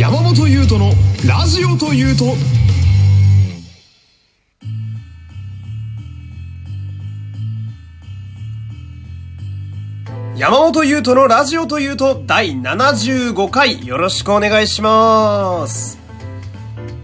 山本優斗のラジオというと。山本優斗のラジオというと第75回よろしくお願いします。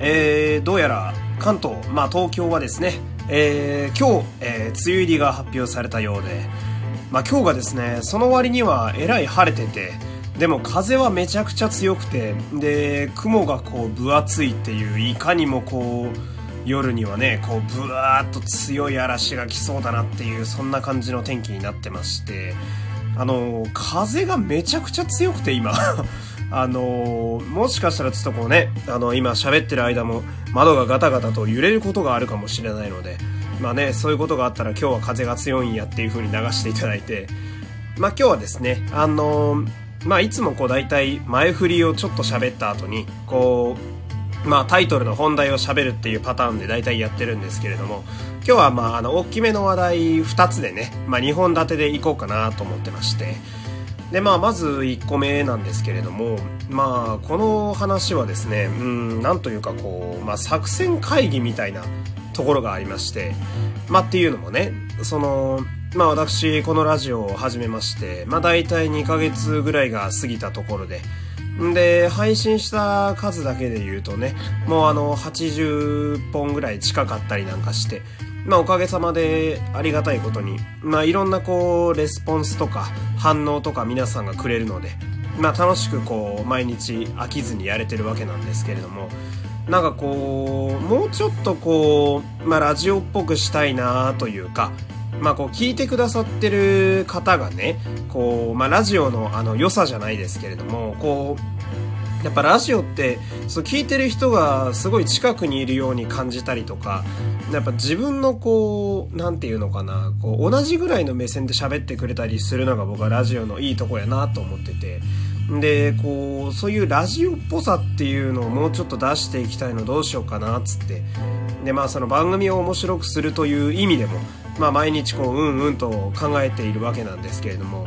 えー、どうやら関東、まあ東京はですね、えー、今日、えー、梅雨入りが発表されたようで、まあ今日がですね、その割にはえらい晴れてて、でも風はめちゃくちゃ強くて、で、雲がこう分厚いっていう、いかにもこう、夜にはね、こう、ブワーっと強い嵐が来そうだなっていう、そんな感じの天気になってまして、あの、風がめちゃくちゃ強くて今。あのもしかしたらちょっとこうね、あの、今喋ってる間も窓がガタガタと揺れることがあるかもしれないので、まあね、そういうことがあったら今日は風が強いんやっていう風に流していただいて、まあ今日はですね、あのまあいつもこう大体前振りをちょっと喋った後に、こう、まあタイトルの本題を喋るっていうパターンで大体やってるんですけれども、今日はまああの大きめの話題2つでね、まあ2本立てでいこうかなと思ってまして、でまあまず1個目なんですけれども、まあこの話はですね、うん、なんというかこう、まあ作戦会議みたいなところがありまして、まあっていうのもね、その、まあ私、このラジオを始めまして、まあ大体2ヶ月ぐらいが過ぎたところで、で、配信した数だけで言うとね、もうあの、80本ぐらい近かったりなんかして、まあおかげさまでありがたいことに、まあいろんなこう、レスポンスとか反応とか皆さんがくれるので、まあ楽しくこう、毎日飽きずにやれてるわけなんですけれども、なんかこう、もうちょっとこう、まあラジオっぽくしたいなというか、まあこう聞いてくださってる方がね、こう、まあラジオのあの良さじゃないですけれども、こう、やっぱラジオって、そう聞いてる人がすごい近くにいるように感じたりとか、やっぱ自分のこう、なんていうのかな、こう同じぐらいの目線で喋ってくれたりするのが僕はラジオのいいとこやなと思ってて、で、こう、そういうラジオっぽさっていうのをもうちょっと出していきたいのどうしようかな、っつって。で、まあその番組を面白くするという意味でも、まあ毎日こう、うんうんと考えているわけなんですけれども。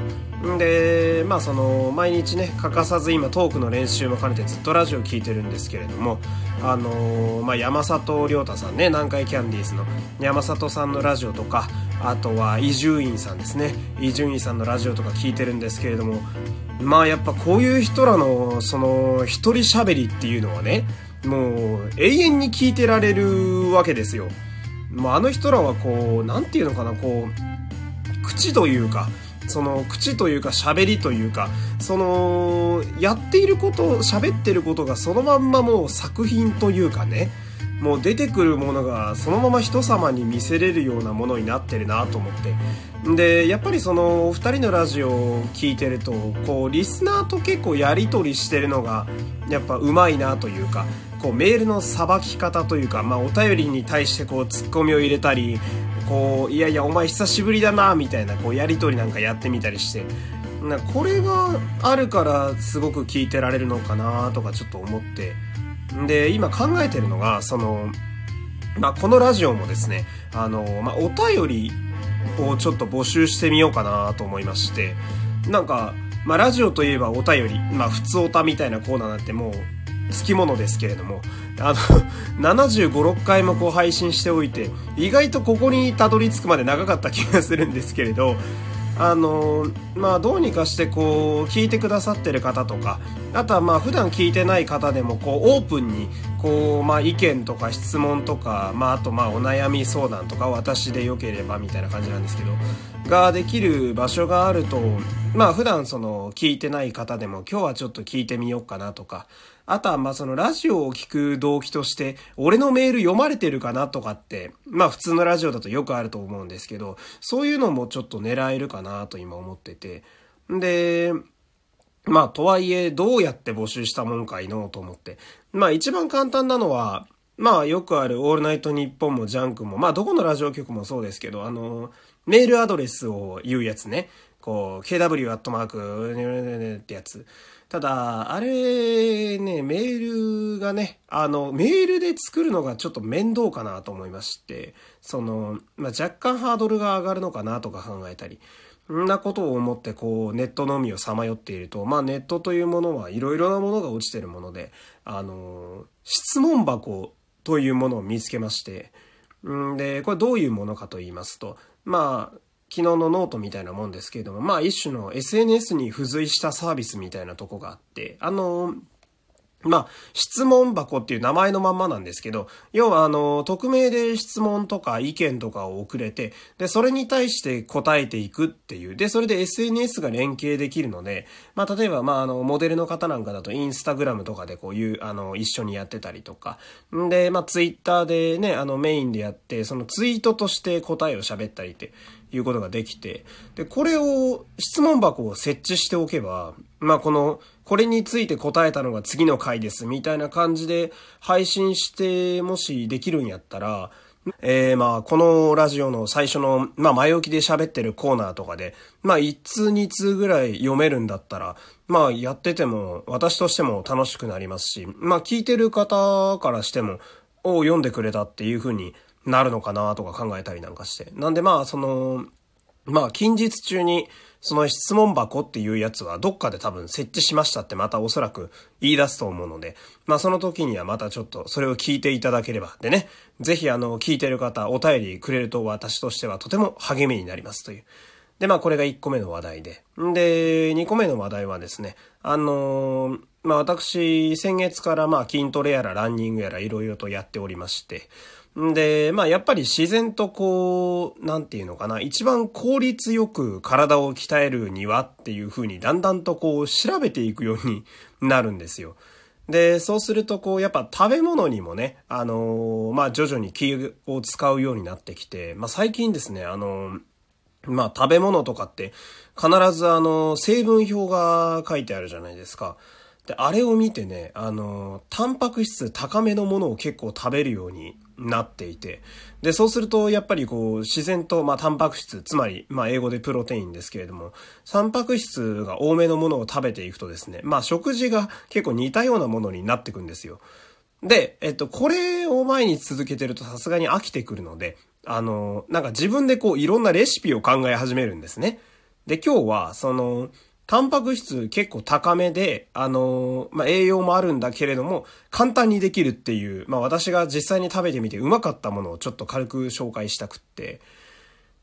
で、まあその、毎日ね、欠かさず今トークの練習も兼ねてずっとラジオ聞いてるんですけれども、あのまあ山里亮太さんね、南海キャンディーズの山里さんのラジオとか、あとは伊集院さんですね。伊集院さんのラジオとか聞いてるんですけれども、まあやっぱこういう人らのその一人喋りっていうのはね、もう永遠に聞いてられるわけですよ。まああの人らはこう、なんていうのかな、こう、口というか、その口というか喋りというか、その、やっていること、喋ってることがそのまんまもう作品というかね、もう出てくるものがそのまま人様に見せれるようなものになってるなと思って。で、やっぱりその、お二人のラジオを聞いてると、こう、リスナーと結構やりとりしてるのが、やっぱ上手いなというか、こう、メールのさばき方というか、まあ、お便りに対してこう、ツッコミを入れたり、こう、いやいや、お前久しぶりだな、みたいな、こう、やりとりなんかやってみたりして、なこれがあるからすごく聞いてられるのかなとかちょっと思って、で、今考えてるのが、その、まあ、このラジオもですね、あの、まあ、お便りをちょっと募集してみようかなと思いまして、なんか、まあ、ラジオといえばお便り、まあ、普通おたみたいなコーナーなんてもう、つきものですけれども、あの、75、6回もこう配信しておいて、意外とここにたどり着くまで長かった気がするんですけれど、あのまあどうにかしてこう聞いてくださってる方とかあとはまあ普段聞いてない方でもこうオープンにこうまあ意見とか質問とかまああとまあお悩み相談とか私でよければみたいな感じなんですけどができる場所があるとまあ普段その聞いてない方でも今日はちょっと聞いてみようかなとかあとはまあそのラジオを聞く動機として、俺のメール読まれてるかなとかって、まあ普通のラジオだとよくあると思うんですけど、そういうのもちょっと狙えるかなと今思ってて。で、まあとはいえどうやって募集したもんかいのと思って。まあ一番簡単なのは、まあよくあるオールナイトニッポンもジャンクも、まあどこのラジオ局もそうですけど、あの、メールアドレスを言うやつね。こう、kw アットマーク、ってやつ。ただ、あれね、メールがね、あの、メールで作るのがちょっと面倒かなと思いまして、その、まあ、若干ハードルが上がるのかなとか考えたり。んなことを思ってこうネットの海をさまよっていると、まあネットというものはいろいろなものが落ちてるもので、あの、質問箱というものを見つけまして、んで、これどういうものかと言いますと、まあ、昨日のノートみたいなもんですけれども、まあ一種の SNS に付随したサービスみたいなとこがあって、あの、まあ、質問箱っていう名前のまんまなんですけど、要はあの、匿名で質問とか意見とかを送れて、で、それに対して答えていくっていう。で、それで SNS が連携できるので、まあ、例えば、まあ、あの、モデルの方なんかだとインスタグラムとかでこういう、あの、一緒にやってたりとか。んで、まあ、ツイッターでね、あの、メインでやって、そのツイートとして答えを喋ったりっていうことができて、で、これを、質問箱を設置しておけば、まあ、この、これについて答えたのが次の回ですみたいな感じで配信してもしできるんやったら、えー、まあ、このラジオの最初の、まあ、前置きで喋ってるコーナーとかで、まあ、1通2通ぐらい読めるんだったら、まあ、やってても、私としても楽しくなりますし、まあ、聞いてる方からしても、お読んでくれたっていう風になるのかなとか考えたりなんかして。なんでまあ、その、まあ、近日中に、その質問箱っていうやつはどっかで多分設置しましたってまたおそらく言い出すと思うので、まあその時にはまたちょっとそれを聞いていただければ。でね、ぜひあの聞いてる方お便りくれると私としてはとても励みになりますという。で、まあこれが1個目の話題で。で、2個目の話題はですね、あのー、まあ私先月からまあ筋トレやらランニングやら色々とやっておりまして、で、まあやっぱり自然とこう、なんていうのかな、一番効率よく体を鍛えるにはっていう風にだんだんとこう調べていくように なるんですよ。で、そうするとこう、やっぱ食べ物にもね、あのー、まあ徐々に気を使うようになってきて、まあ最近ですね、あのー、まあ食べ物とかって必ずあの、成分表が書いてあるじゃないですか。で、あれを見てね、あの、タンパク質高めのものを結構食べるようになっていて、で、そうすると、やっぱりこう、自然と、まあ、タンパク質、つまり、まあ、英語でプロテインですけれども、タンパク質が多めのものを食べていくとですね、まあ、食事が結構似たようなものになってくんですよ。で、えっと、これを毎日続けてるとさすがに飽きてくるので、あの、なんか自分でこう、いろんなレシピを考え始めるんですね。で、今日は、その、タンパク質結構高めで、あの、まあ、栄養もあるんだけれども、簡単にできるっていう、まあ、私が実際に食べてみてうまかったものをちょっと軽く紹介したくって。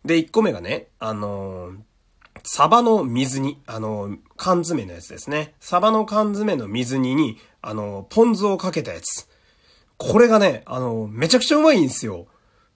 で、1個目がね、あの、サバの水煮、あの、缶詰のやつですね。サバの缶詰の水煮に、あのポン酢をかけたやつ。これがね、あのめちゃくちゃうまいんですよ。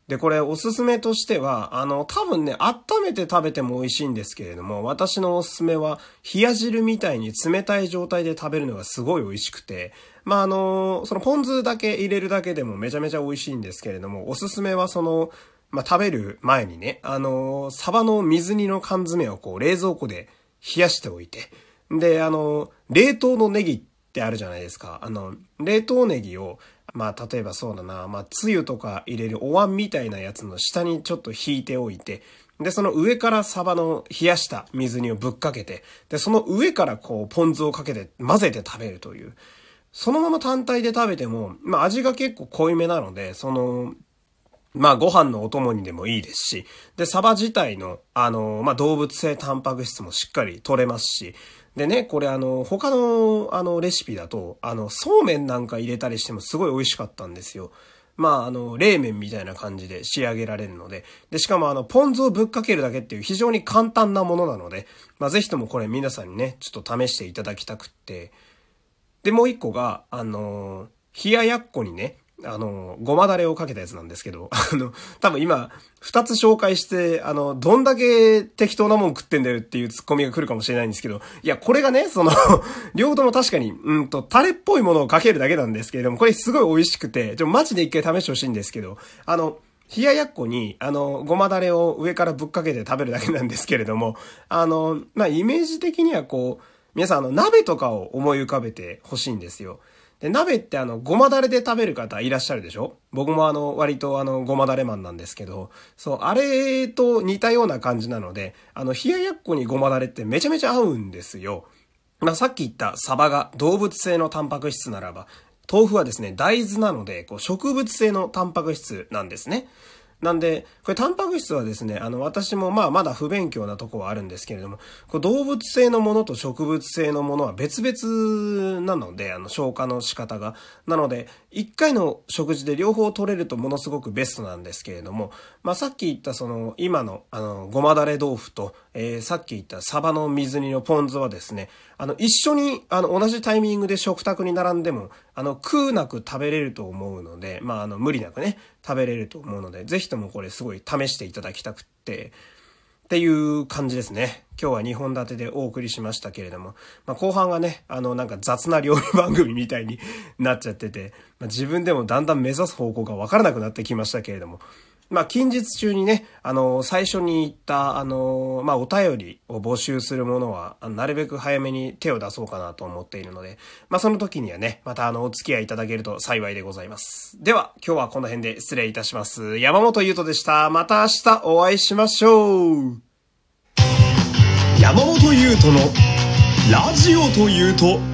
で、これおすすめとしては、あの、多分ね、温めて食べても美味しいんですけれども、私のおすすめは、冷や汁みたいに冷たい状態で食べるのがすごい美味しくて、まあ、あの、そのポン酢だけ入れるだけでもめちゃめちゃ美味しいんですけれども、おすすめはその、まあ、食べる前にね、あの、サバの水煮の缶詰をこう、冷蔵庫で冷やしておいて、で、あの、冷凍のネギってあるじゃないですか。あの、冷凍ネギをまあ、例えばそうだな、まあ、つゆとか入れるお椀みたいなやつの下にちょっと引いておいて、で、その上からサバの冷やした水煮をぶっかけて、で、その上からこう、ポン酢をかけて混ぜて食べるという。そのまま単体で食べても、まあ、味が結構濃いめなので、その、まあご飯のお供にでもいいですし、で、サバ自体の、あの、まあ動物性タンパク質もしっかり取れますし、でね、これあの、他のあのレシピだと、あの、そうめんなんか入れたりしてもすごい美味しかったんですよ。まあ、あの、冷麺みたいな感じで仕上げられるので、で、しかもあの、ポン酢をぶっかけるだけっていう非常に簡単なものなので、まあ、ぜひともこれ皆さんにね、ちょっと試していただきたくって、で、もう一個が、あの、冷ややっこにね、あの、ごまだれをかけたやつなんですけど、あの、多分今、二つ紹介して、あの、どんだけ適当なもん食ってんだよっていうツッコミが来るかもしれないんですけど、いや、これがね、その 両方とも確かに、うんと、タレっぽいものをかけるだけなんですけれども、これすごい美味しくて、ちょ、マジで一回試してほしいんですけど、あの、冷ややっこに、あの、ごまだれを上からぶっかけて食べるだけなんですけれども、あの、まあ、イメージ的にはこう、皆さんあの、鍋とかを思い浮かべてほしいんですよ。で、鍋ってあの、ごまだれで食べる方いらっしゃるでしょ？僕もあの、割とあの、ごまだれマンなんですけど、そう、あれと似たような感じなので、あの、冷ややっこにごまだれってめちゃめちゃ合うんですよ。まあ、さっき言ったサバが動物性のタンパク質ならば、豆腐はですね、大豆なので、こう、植物性のタンパク質なんですね。なんで、これタンパク質はですね、あの、私もまあまだ不勉強なとこはあるんですけれども、これ動物性のものと植物性のものは別々なので、あの、消化の仕方が。なので、一回の食事で両方取れるとものすごくベストなんですけれども、まあさっき言ったその、今の、あの、ごまだれ豆腐と、えー、さっき言ったサバの水煮のポン酢はですね、あの、一緒に、あの、同じタイミングで食卓に並んでも、あの、食うなく食べれると思うので、まあ、あの、無理なくね、食べれると思うので、ぜひともこれすごい試していただきたくって、っていう感じですね。今日は2本立てでお送りしましたけれども、まあ、後半がね、あの、なんか雑な料理番組みたいになっちゃってて、まあ、自分でもだんだん目指す方向がわからなくなってきましたけれども、まあ、近日中にね、あの、最初に言った、あの、まあ、お便りを募集するものは、なるべく早めに手を出そうかなと思っているので、まあ、その時にはね、またあの、お付き合いいただけると幸いでございます。では、今日はこの辺で失礼いたします。山本優斗でした。また明日お会いしましょう。山本優斗のラジオというと、